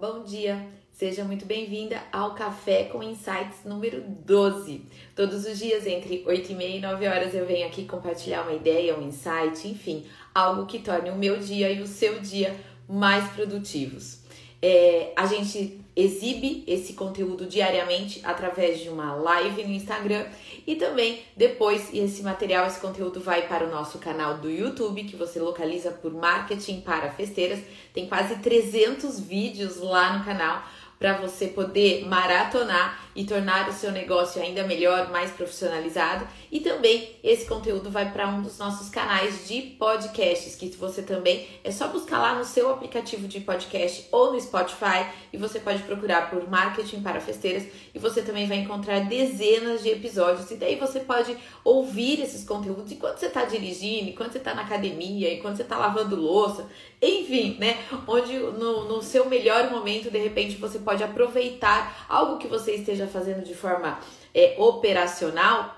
Bom dia, seja muito bem-vinda ao Café com Insights número 12. Todos os dias, entre 8 e meia e 9 horas, eu venho aqui compartilhar uma ideia, um insight, enfim, algo que torne o meu dia e o seu dia mais produtivos. É, a gente exibe esse conteúdo diariamente através de uma live no Instagram e também depois esse material, esse conteúdo vai para o nosso canal do YouTube que você localiza por Marketing para Festeiras. Tem quase 300 vídeos lá no canal para você poder maratonar e tornar o seu negócio ainda melhor, mais profissionalizado. E também esse conteúdo vai para um dos nossos canais de podcasts, que você também é só buscar lá no seu aplicativo de podcast ou no Spotify e você pode procurar por Marketing para Festeiras e você também vai encontrar dezenas de episódios e daí você pode ouvir esses conteúdos enquanto você está dirigindo, enquanto você está na academia, enquanto você está lavando louça, enfim, né? Onde no, no seu melhor momento, de repente, você pode aproveitar algo que você esteja fazendo de forma é, operacional,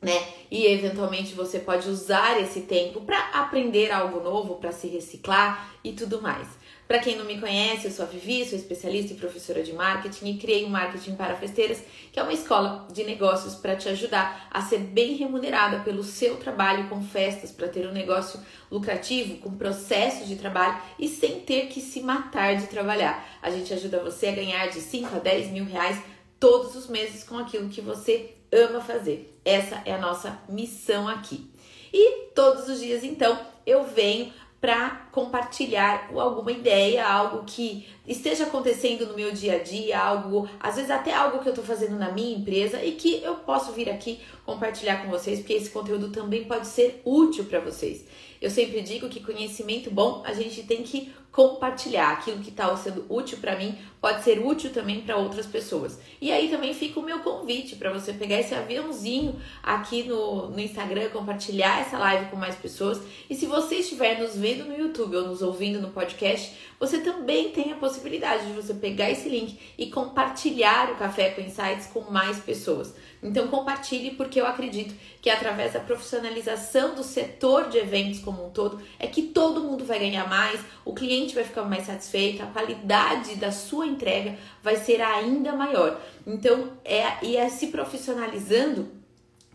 né? E eventualmente você pode usar esse tempo para aprender algo novo, para se reciclar e tudo mais. Para quem não me conhece, eu sou a Vivi, sou especialista e professora de marketing e criei o Marketing para Festeiras, que é uma escola de negócios para te ajudar a ser bem remunerada pelo seu trabalho com festas, para ter um negócio lucrativo, com processo de trabalho e sem ter que se matar de trabalhar. A gente ajuda você a ganhar de 5 a 10 mil reais todos os meses com aquilo que você ama fazer. Essa é a nossa missão aqui. E todos os dias, então, eu venho para compartilhar alguma ideia, algo que esteja acontecendo no meu dia a dia, algo, às vezes até algo que eu estou fazendo na minha empresa e que eu posso vir aqui compartilhar com vocês, porque esse conteúdo também pode ser útil para vocês. Eu sempre digo que conhecimento bom a gente tem que compartilhar. Aquilo que está sendo útil para mim pode ser útil também para outras pessoas. E aí também fica o meu convite para você pegar esse aviãozinho aqui no, no Instagram, compartilhar essa live com mais pessoas. E se você estiver nos vendo no YouTube ou nos ouvindo no podcast, você também tem a possibilidade de você pegar esse link e compartilhar o Café com Insights com mais pessoas. Então compartilhe porque eu acredito que através da profissionalização do setor de eventos como um todo é que todo mundo vai ganhar mais, o cliente vai ficar mais satisfeito, a qualidade da sua entrega vai ser ainda maior. Então é e é se profissionalizando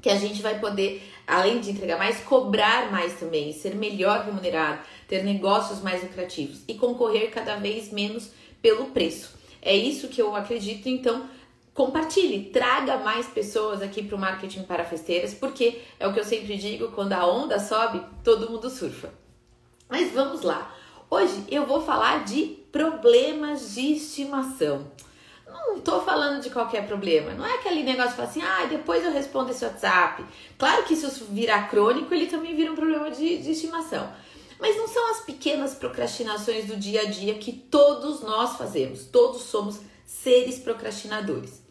que a gente vai poder, além de entregar mais, cobrar mais também, ser melhor remunerado, ter negócios mais lucrativos e concorrer cada vez menos pelo preço. É isso que eu acredito, então compartilhe, traga mais pessoas aqui para o marketing para festeiras, porque é o que eu sempre digo, quando a onda sobe, todo mundo surfa. Mas vamos lá. Hoje eu vou falar de problemas de estimação. Não estou falando de qualquer problema. Não é aquele negócio de assim, ah, depois eu respondo esse WhatsApp. Claro que se isso virar crônico, ele também vira um problema de, de estimação. Mas não são as pequenas procrastinações do dia a dia que todos nós fazemos. Todos somos seres procrastinadores.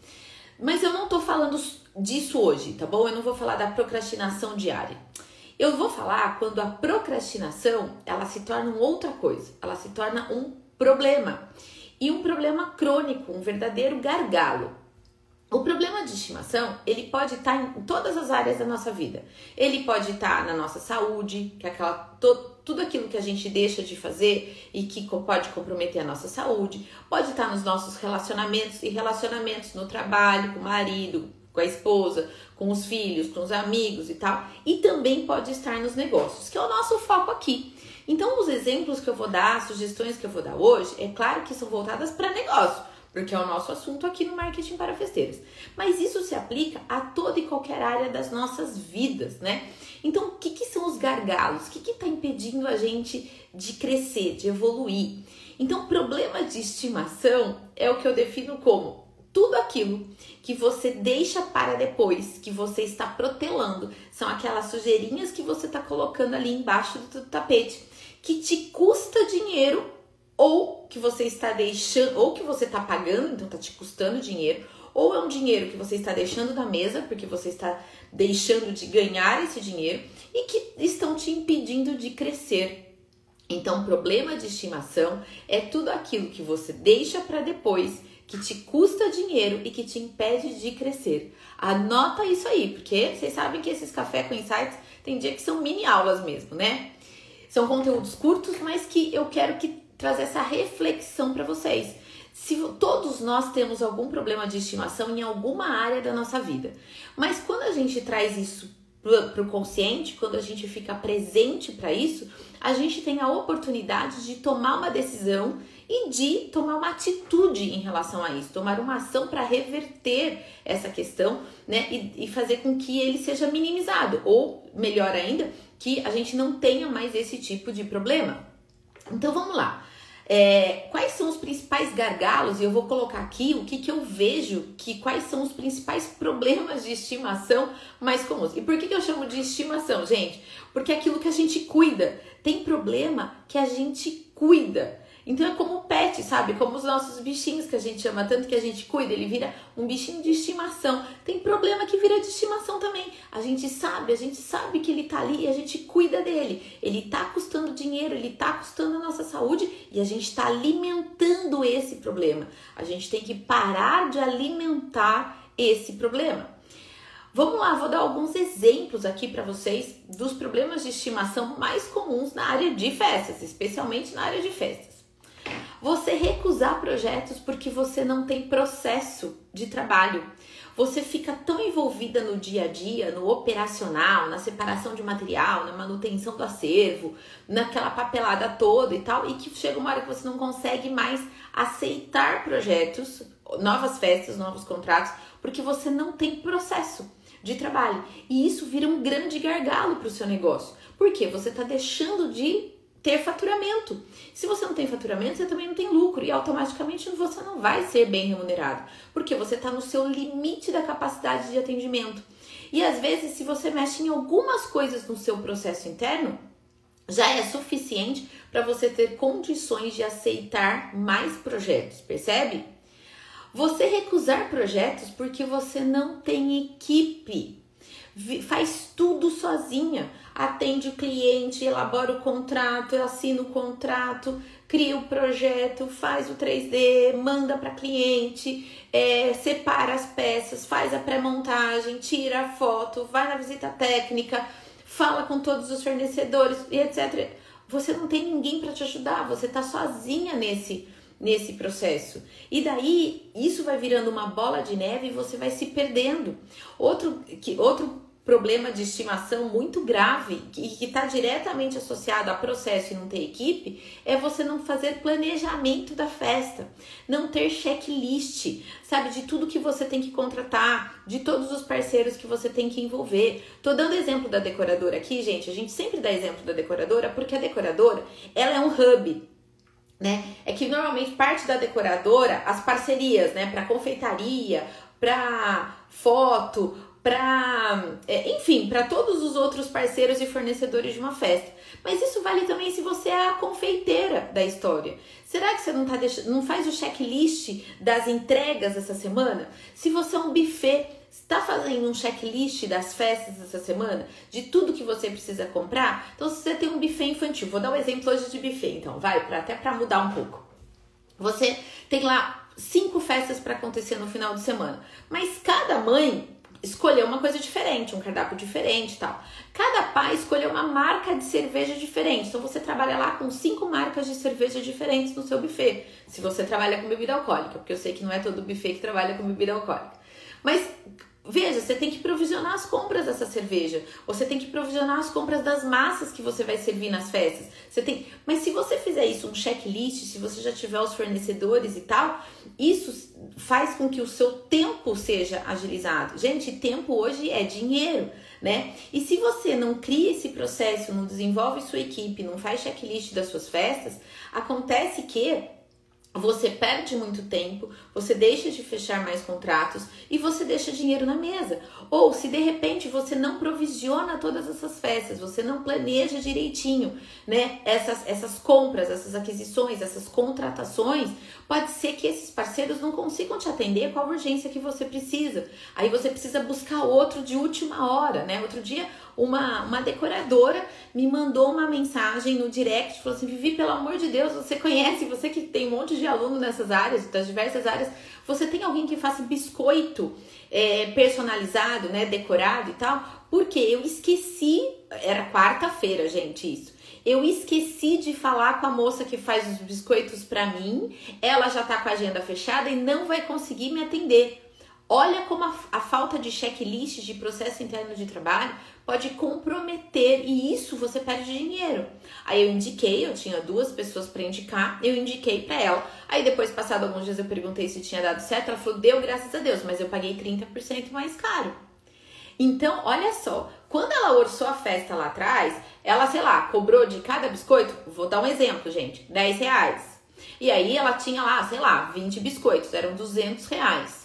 Mas eu não tô falando disso hoje, tá bom? Eu não vou falar da procrastinação diária. Eu vou falar quando a procrastinação ela se torna outra coisa, ela se torna um problema e um problema crônico, um verdadeiro gargalo. O problema de estimação, ele pode estar em todas as áreas da nossa vida. Ele pode estar na nossa saúde, que é aquela to, tudo aquilo que a gente deixa de fazer e que pode comprometer a nossa saúde. Pode estar nos nossos relacionamentos e relacionamentos no trabalho, com o marido, com a esposa, com os filhos, com os amigos e tal. E também pode estar nos negócios, que é o nosso foco aqui. Então, os exemplos que eu vou dar, as sugestões que eu vou dar hoje, é claro que são voltadas para negócio porque é o nosso assunto aqui no marketing para festeiras. Mas isso se aplica a toda e qualquer área das nossas vidas, né? Então, o que, que são os gargalos? O que está impedindo a gente de crescer, de evoluir? Então, problema de estimação é o que eu defino como tudo aquilo que você deixa para depois, que você está protelando, são aquelas sujeirinhas que você está colocando ali embaixo do tapete, que te custa dinheiro ou que você está deixando, ou que você está pagando, então está te custando dinheiro, ou é um dinheiro que você está deixando na mesa, porque você está deixando de ganhar esse dinheiro e que estão te impedindo de crescer. Então, problema de estimação é tudo aquilo que você deixa para depois, que te custa dinheiro e que te impede de crescer. Anota isso aí, porque vocês sabem que esses café com insights tem dia que são mini aulas mesmo, né? São conteúdos curtos, mas que eu quero que trazer essa reflexão para vocês. Se todos nós temos algum problema de estimação em alguma área da nossa vida, mas quando a gente traz isso para o consciente, quando a gente fica presente para isso, a gente tem a oportunidade de tomar uma decisão e de tomar uma atitude em relação a isso, tomar uma ação para reverter essa questão, né, e, e fazer com que ele seja minimizado, ou melhor ainda, que a gente não tenha mais esse tipo de problema. Então vamos lá. É, quais são os principais gargalos? E eu vou colocar aqui o que, que eu vejo que quais são os principais problemas de estimação mais comuns. E por que, que eu chamo de estimação, gente? Porque é aquilo que a gente cuida. Tem problema que a gente cuida. Então é como o pet, sabe? Como os nossos bichinhos que a gente ama tanto que a gente cuida, ele vira um bichinho de estimação. Tem problema que vira de estimação também. A gente sabe, a gente sabe que ele tá ali e a gente cuida dele. Ele tá custando dinheiro, ele tá custando a nossa saúde e a gente tá alimentando esse problema. A gente tem que parar de alimentar esse problema. Vamos lá, vou dar alguns exemplos aqui para vocês dos problemas de estimação mais comuns na área de festas, especialmente na área de festas. Você recusar projetos porque você não tem processo de trabalho. Você fica tão envolvida no dia a dia, no operacional, na separação de material, na manutenção do acervo, naquela papelada toda e tal, e que chega uma hora que você não consegue mais aceitar projetos, novas festas, novos contratos, porque você não tem processo de trabalho. E isso vira um grande gargalo para o seu negócio. Porque você está deixando de ter faturamento. Se você não tem faturamento, você também não tem lucro e automaticamente você não vai ser bem remunerado, porque você está no seu limite da capacidade de atendimento. E às vezes, se você mexe em algumas coisas no seu processo interno, já é suficiente para você ter condições de aceitar mais projetos, percebe? Você recusar projetos porque você não tem equipe, faz tudo sozinha atende o cliente, elabora o contrato, assina o contrato, cria o projeto, faz o 3D, manda para cliente, é, separa as peças, faz a pré-montagem, tira a foto, vai na visita técnica, fala com todos os fornecedores e etc. Você não tem ninguém para te ajudar, você está sozinha nesse nesse processo. E daí isso vai virando uma bola de neve e você vai se perdendo. Outro que outro problema de estimação muito grave e que está diretamente associado a processo e não ter equipe é você não fazer planejamento da festa, não ter checklist, sabe, de tudo que você tem que contratar, de todos os parceiros que você tem que envolver. Tô dando exemplo da decoradora aqui, gente. A gente sempre dá exemplo da decoradora porque a decoradora ela é um hub né? É que normalmente parte da decoradora, as parcerias, né, para confeitaria, para foto, para, é, enfim, para todos os outros parceiros e fornecedores de uma festa. Mas isso vale também se você é a confeiteira da história. Será que você não, tá não faz o checklist das entregas essa semana? Se você é um buffet, está fazendo um checklist das festas essa semana? De tudo que você precisa comprar? Então, se você tem um buffet infantil, vou dar um exemplo hoje de buffet, então, vai, pra, até para mudar um pouco. Você tem lá cinco festas para acontecer no final de semana, mas cada mãe escolher uma coisa diferente, um cardápio diferente e tal. Cada pai escolheu uma marca de cerveja diferente. Então você trabalha lá com cinco marcas de cerveja diferentes no seu buffet. Se você trabalha com bebida alcoólica, porque eu sei que não é todo buffet que trabalha com bebida alcoólica. Mas Veja, você tem que provisionar as compras dessa cerveja. Você tem que provisionar as compras das massas que você vai servir nas festas. Você tem, mas se você fizer isso um checklist, se você já tiver os fornecedores e tal, isso faz com que o seu tempo seja agilizado. Gente, tempo hoje é dinheiro, né? E se você não cria esse processo, não desenvolve sua equipe, não faz checklist das suas festas, acontece que você perde muito tempo, você deixa de fechar mais contratos e você deixa dinheiro na mesa. Ou se de repente você não provisiona todas essas festas, você não planeja direitinho, né? Essas, essas compras, essas aquisições, essas contratações, pode ser que esses parceiros não consigam te atender com a urgência que você precisa. Aí você precisa buscar outro de última hora, né? Outro dia uma, uma decoradora me mandou uma mensagem no direct, falou assim, Vivi, pelo amor de Deus, você conhece, você que tem um monte de aluno nessas áreas, das diversas áreas, você tem alguém que faça biscoito é, personalizado, né, decorado e tal? Porque eu esqueci, era quarta-feira, gente, isso. eu esqueci de falar com a moça que faz os biscoitos para mim, ela já tá com a agenda fechada e não vai conseguir me atender. Olha como a, a falta de checklist de processo interno de trabalho pode comprometer e isso você perde dinheiro. Aí eu indiquei, eu tinha duas pessoas para indicar, eu indiquei para ela. Aí depois, passado alguns dias, eu perguntei se tinha dado certo. Ela falou: deu, graças a Deus, mas eu paguei 30% mais caro. Então, olha só, quando ela orçou a festa lá atrás, ela, sei lá, cobrou de cada biscoito, vou dar um exemplo, gente, 10 reais. E aí ela tinha lá, sei lá, 20 biscoitos, eram 200 reais.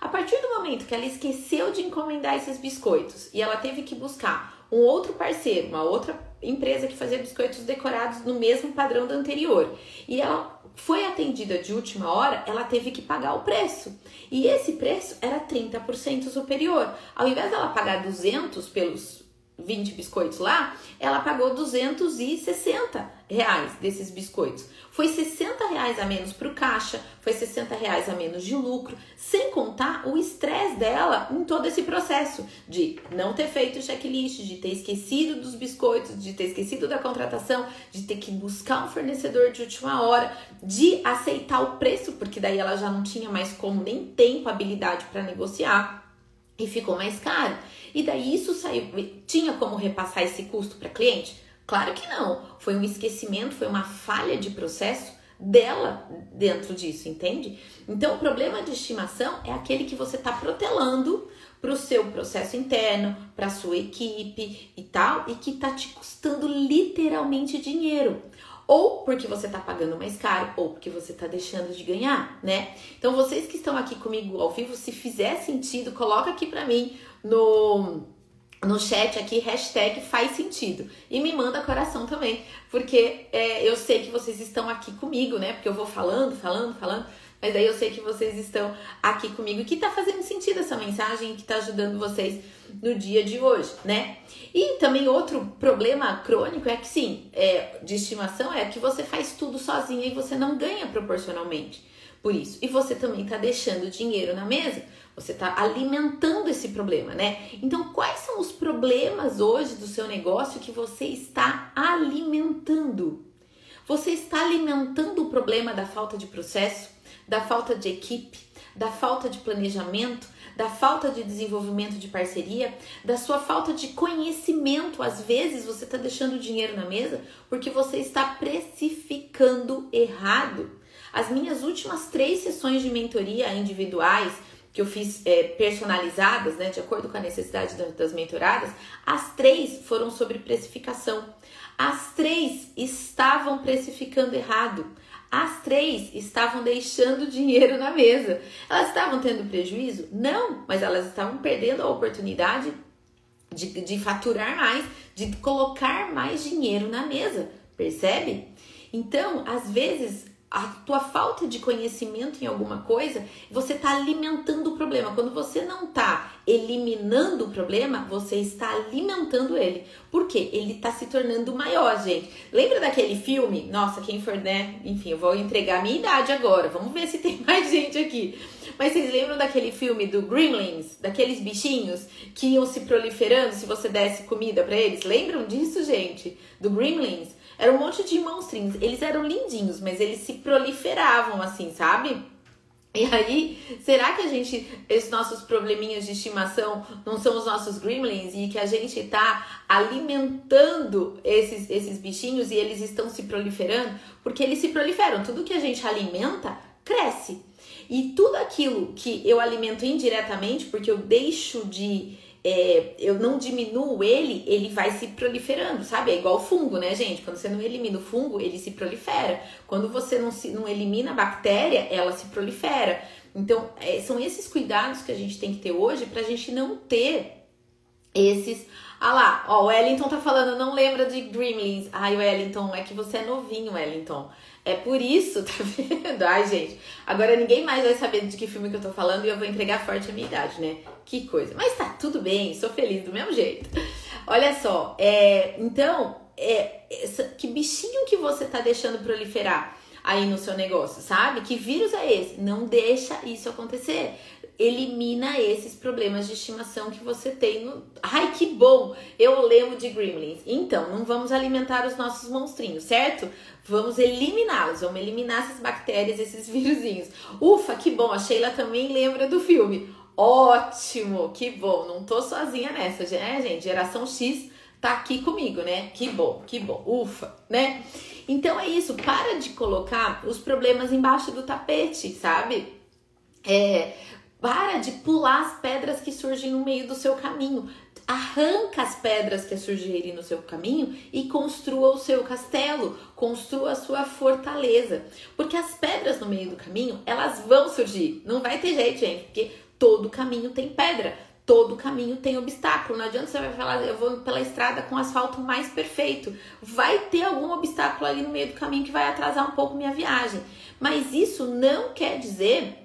A partir do momento que ela esqueceu de encomendar esses biscoitos e ela teve que buscar um outro parceiro, uma outra empresa que fazia biscoitos decorados no mesmo padrão do anterior, e ela foi atendida de última hora, ela teve que pagar o preço. E esse preço era 30% superior. Ao invés dela pagar 200 pelos 20 biscoitos lá, ela pagou 260 reais desses biscoitos. Foi 60 reais a menos para o caixa, foi 60 reais a menos de lucro, sem contar o estresse dela em todo esse processo de não ter feito o checklist, de ter esquecido dos biscoitos, de ter esquecido da contratação, de ter que buscar um fornecedor de última hora, de aceitar o preço, porque daí ela já não tinha mais como nem tempo, habilidade para negociar e ficou mais caro. E daí isso saiu, tinha como repassar esse custo para cliente? Claro que não. Foi um esquecimento, foi uma falha de processo dela dentro disso, entende? Então, o problema de estimação é aquele que você está protelando para o seu processo interno, para a sua equipe e tal, e que está te custando literalmente dinheiro. Ou porque você está pagando mais caro, ou porque você está deixando de ganhar, né? Então, vocês que estão aqui comigo ao vivo, se fizer sentido, coloca aqui para mim no, no chat aqui, hashtag faz sentido. E me manda coração também, porque é, eu sei que vocês estão aqui comigo, né? Porque eu vou falando, falando, falando, mas aí eu sei que vocês estão aqui comigo e que tá fazendo sentido essa mensagem que tá ajudando vocês no dia de hoje, né? E também outro problema crônico é que sim, é, de estimação é que você faz tudo sozinha e você não ganha proporcionalmente por isso. E você também tá deixando dinheiro na mesa você está alimentando esse problema, né? Então, quais são os problemas hoje do seu negócio que você está alimentando? Você está alimentando o problema da falta de processo, da falta de equipe, da falta de planejamento, da falta de desenvolvimento de parceria, da sua falta de conhecimento. Às vezes você está deixando dinheiro na mesa porque você está precificando errado. As minhas últimas três sessões de mentoria individuais que eu fiz é, personalizadas, né, de acordo com a necessidade das mentoradas, as três foram sobre precificação. As três estavam precificando errado. As três estavam deixando dinheiro na mesa. Elas estavam tendo prejuízo? Não, mas elas estavam perdendo a oportunidade de, de faturar mais, de colocar mais dinheiro na mesa. Percebe? Então, às vezes, a tua falta de conhecimento em alguma coisa, você está alimentando o problema. Quando você não está eliminando o problema, você está alimentando ele. Por quê? Ele está se tornando maior, gente. Lembra daquele filme? Nossa, quem for, né? Enfim, eu vou entregar a minha idade agora. Vamos ver se tem mais gente aqui. Mas vocês lembram daquele filme do Gremlins? Daqueles bichinhos que iam se proliferando se você desse comida para eles? Lembram disso, gente? Do Gremlins? Era um monte de monstrinhos. Eles eram lindinhos, mas eles se proliferavam assim, sabe? E aí, será que a gente, esses nossos probleminhas de estimação não são os nossos gremlins e que a gente tá alimentando esses, esses bichinhos e eles estão se proliferando? Porque eles se proliferam. Tudo que a gente alimenta cresce. E tudo aquilo que eu alimento indiretamente, porque eu deixo de é, eu não diminuo ele, ele vai se proliferando, sabe? É igual fungo, né, gente? Quando você não elimina o fungo, ele se prolifera. Quando você não, se, não elimina a bactéria, ela se prolifera. Então, é, são esses cuidados que a gente tem que ter hoje pra gente não ter esses. Ah lá, ó, o Wellington tá falando, não lembra de Gremlins. Ai, Wellington, é que você é novinho, Wellington. É por isso, tá vendo? Ai, gente. Agora ninguém mais vai saber de que filme que eu tô falando e eu vou entregar forte a minha idade, né? Que coisa. Mas tá tudo bem, sou feliz do mesmo jeito. Olha só, é, então, é, essa, que bichinho que você tá deixando proliferar aí no seu negócio, sabe? Que vírus é esse? Não deixa isso acontecer. Elimina esses problemas de estimação que você tem no. Ai, que bom! Eu lembro de Gremlins. Então, não vamos alimentar os nossos monstrinhos, certo? Vamos eliminá-los, vamos eliminar essas bactérias, esses vírusinhos. Ufa, que bom! A Sheila também lembra do filme. Ótimo, que bom! Não tô sozinha nessa, né, gente? Geração X tá aqui comigo, né? Que bom, que bom. Ufa, né? Então é isso, para de colocar os problemas embaixo do tapete, sabe? É, para de pular as pedras que surgem no meio do seu caminho. Arranca as pedras que surgirem no seu caminho e construa o seu castelo, construa a sua fortaleza. Porque as pedras no meio do caminho, elas vão surgir. Não vai ter jeito, gente, porque todo caminho tem pedra, todo caminho tem obstáculo. Não adianta você vai falar, eu vou pela estrada com asfalto mais perfeito. Vai ter algum obstáculo ali no meio do caminho que vai atrasar um pouco minha viagem. Mas isso não quer dizer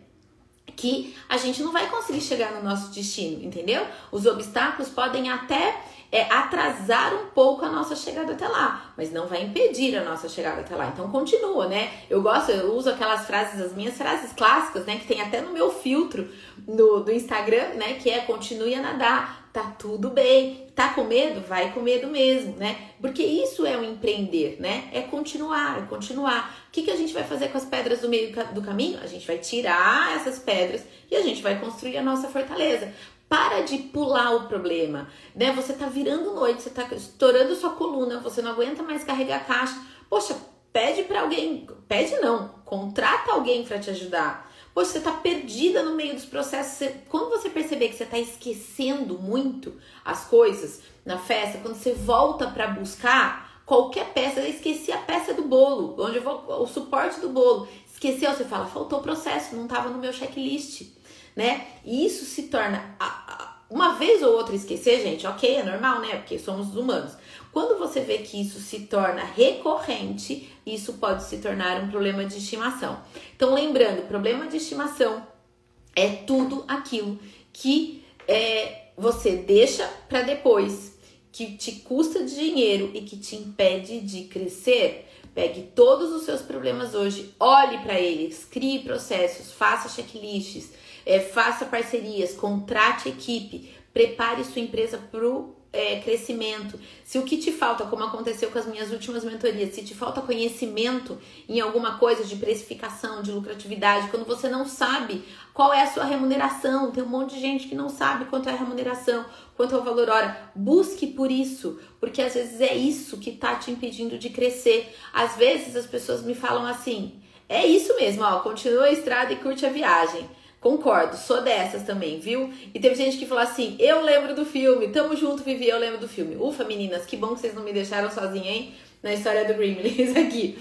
que a gente não vai conseguir chegar no nosso destino, entendeu? Os obstáculos podem até é, atrasar um pouco a nossa chegada até lá, mas não vai impedir a nossa chegada até lá. Então continua, né? Eu gosto, eu uso aquelas frases, as minhas frases clássicas, né? Que tem até no meu filtro no, do Instagram, né? Que é continue a nadar, tá tudo bem. Tá com medo? Vai com medo mesmo, né? Porque isso é o um empreender, né? É continuar, é continuar. O que, que a gente vai fazer com as pedras do meio do caminho? A gente vai tirar essas pedras e a gente vai construir a nossa fortaleza. Para de pular o problema, né? Você tá virando noite, você tá estourando sua coluna, você não aguenta mais carregar a caixa. Poxa, pede para alguém, pede não, contrata alguém para te ajudar. Poxa, você tá perdida no meio dos processos. Você, quando você perceber que você tá esquecendo muito as coisas na festa, quando você volta para buscar qualquer peça, eu esqueci a peça do bolo, onde eu vou, o suporte do bolo. Esqueceu, você fala, faltou o processo, não tava no meu checklist né? E isso se torna uma vez ou outra esquecer, gente, ok, é normal, né? Porque somos humanos. Quando você vê que isso se torna recorrente, isso pode se tornar um problema de estimação. Então, lembrando, problema de estimação é tudo aquilo que é, você deixa para depois, que te custa dinheiro e que te impede de crescer. Pegue todos os seus problemas hoje, olhe para eles, crie processos, faça checklists é, faça parcerias, contrate equipe, prepare sua empresa para o é, crescimento. Se o que te falta, como aconteceu com as minhas últimas mentorias, se te falta conhecimento em alguma coisa de precificação, de lucratividade, quando você não sabe qual é a sua remuneração, tem um monte de gente que não sabe quanto é a remuneração, quanto é o valor hora, busque por isso, porque às vezes é isso que está te impedindo de crescer. Às vezes as pessoas me falam assim: é isso mesmo, ó, continua a estrada e curte a viagem. Concordo, sou dessas também, viu? E teve gente que falou assim: eu lembro do filme, tamo junto, Vivi, eu lembro do filme. Ufa, meninas, que bom que vocês não me deixaram sozinha, hein? Na história do Gremlins aqui.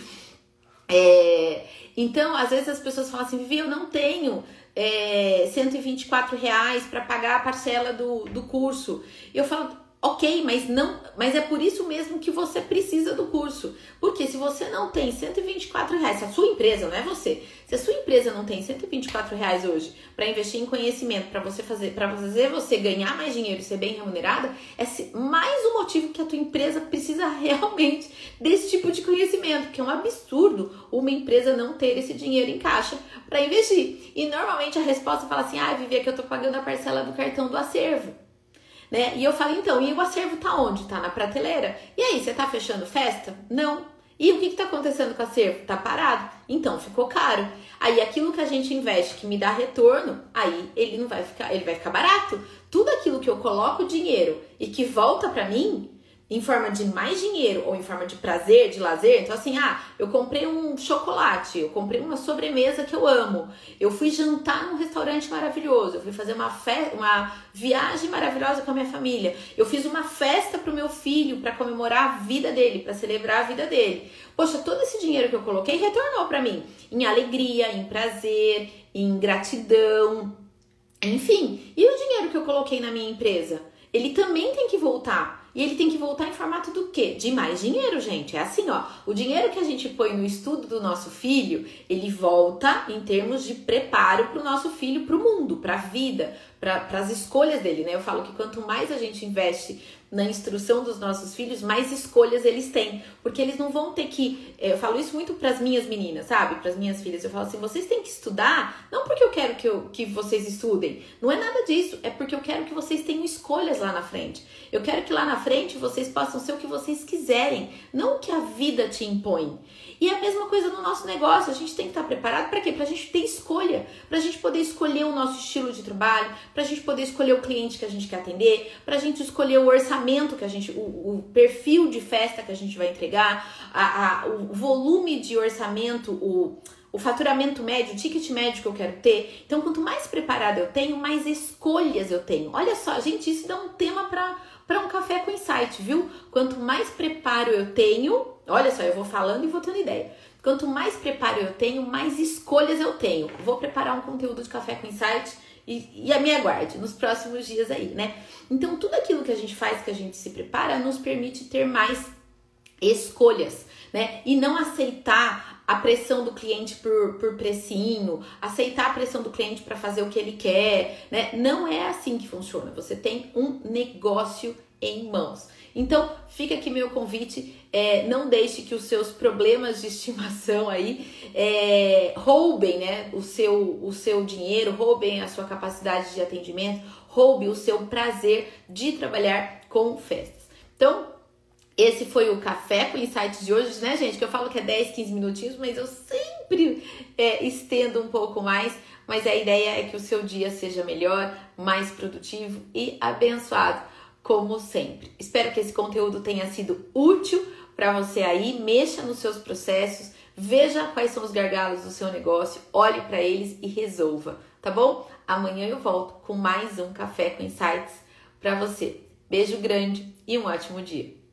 É, então, às vezes as pessoas falam assim: Vivi, eu não tenho é, 124 reais para pagar a parcela do, do curso. Eu falo, Ok, mas não, mas é por isso mesmo que você precisa do curso. Porque se você não tem 124 reais, se a sua empresa, não é você, se a sua empresa não tem 124 reais hoje para investir em conhecimento, para você fazer, para fazer você ganhar mais dinheiro e ser bem remunerada, é mais um motivo que a tua empresa precisa realmente desse tipo de conhecimento, que é um absurdo uma empresa não ter esse dinheiro em caixa para investir. E normalmente a resposta fala assim: "Ah, Vivi, é que eu tô pagando a parcela do cartão do acervo". Né? E eu falo, então, e o acervo tá onde? Tá na prateleira. E aí, você tá fechando festa? Não. E o que, que tá acontecendo com o acervo? Tá parado. Então ficou caro. Aí aquilo que a gente investe que me dá retorno, aí ele não vai ficar, ele vai ficar barato. Tudo aquilo que eu coloco dinheiro e que volta para mim, em forma de mais dinheiro ou em forma de prazer, de lazer. Então, assim, ah, eu comprei um chocolate, eu comprei uma sobremesa que eu amo, eu fui jantar num restaurante maravilhoso, eu fui fazer uma, uma viagem maravilhosa com a minha família, eu fiz uma festa pro meu filho para comemorar a vida dele, para celebrar a vida dele. Poxa, todo esse dinheiro que eu coloquei retornou para mim em alegria, em prazer, em gratidão, enfim. E o dinheiro que eu coloquei na minha empresa? Ele também tem que voltar. E ele tem que voltar em formato do quê? De mais dinheiro, gente. É assim, ó. O dinheiro que a gente põe no estudo do nosso filho, ele volta em termos de preparo para o nosso filho para o mundo, para a vida, para as escolhas dele, né? Eu falo que quanto mais a gente investe na instrução dos nossos filhos, mais escolhas eles têm, porque eles não vão ter que. Eh, eu falo isso muito para as minhas meninas, sabe? Para as minhas filhas. Eu falo assim: vocês têm que estudar, não porque eu quero que, eu, que vocês estudem, não é nada disso, é porque eu quero que vocês tenham escolhas lá na frente. Eu quero que lá na frente vocês possam ser o que vocês quiserem, não o que a vida te impõe. E é a mesma coisa no nosso negócio, a gente tem que estar preparado para quê? Para a gente ter escolha, para a gente poder escolher o nosso estilo de trabalho, para a gente poder escolher o cliente que a gente quer atender, para a gente escolher o orçamento que a gente, o, o, perfil de festa que a gente vai entregar, a, a, o volume de orçamento, o, o faturamento médio, o ticket médio que eu quero ter. Então, quanto mais preparado eu tenho, mais escolhas eu tenho. Olha só, gente, isso dá um tema para para um café com insight, viu? Quanto mais preparo eu tenho, olha só, eu vou falando e vou tendo ideia. Quanto mais preparo eu tenho, mais escolhas eu tenho. Vou preparar um conteúdo de café com insight e, e a me aguarde nos próximos dias aí, né? Então, tudo aquilo que a gente faz, que a gente se prepara, nos permite ter mais escolhas, né? E não aceitar a pressão do cliente por, por precinho, aceitar a pressão do cliente para fazer o que ele quer, né? Não é assim que funciona. Você tem um negócio em mãos. Então, fica aqui meu convite. É, não deixe que os seus problemas de estimação aí é, roubem né, o, seu, o seu dinheiro, roubem a sua capacidade de atendimento, roube o seu prazer de trabalhar com festas. Então, esse foi o Café com Insights de hoje, né, gente? Que eu falo que é 10, 15 minutinhos, mas eu sempre é, estendo um pouco mais. Mas a ideia é que o seu dia seja melhor, mais produtivo e abençoado, como sempre. Espero que esse conteúdo tenha sido útil para você aí. Mexa nos seus processos, veja quais são os gargalos do seu negócio, olhe para eles e resolva, tá bom? Amanhã eu volto com mais um Café com Insights para você. Beijo grande e um ótimo dia.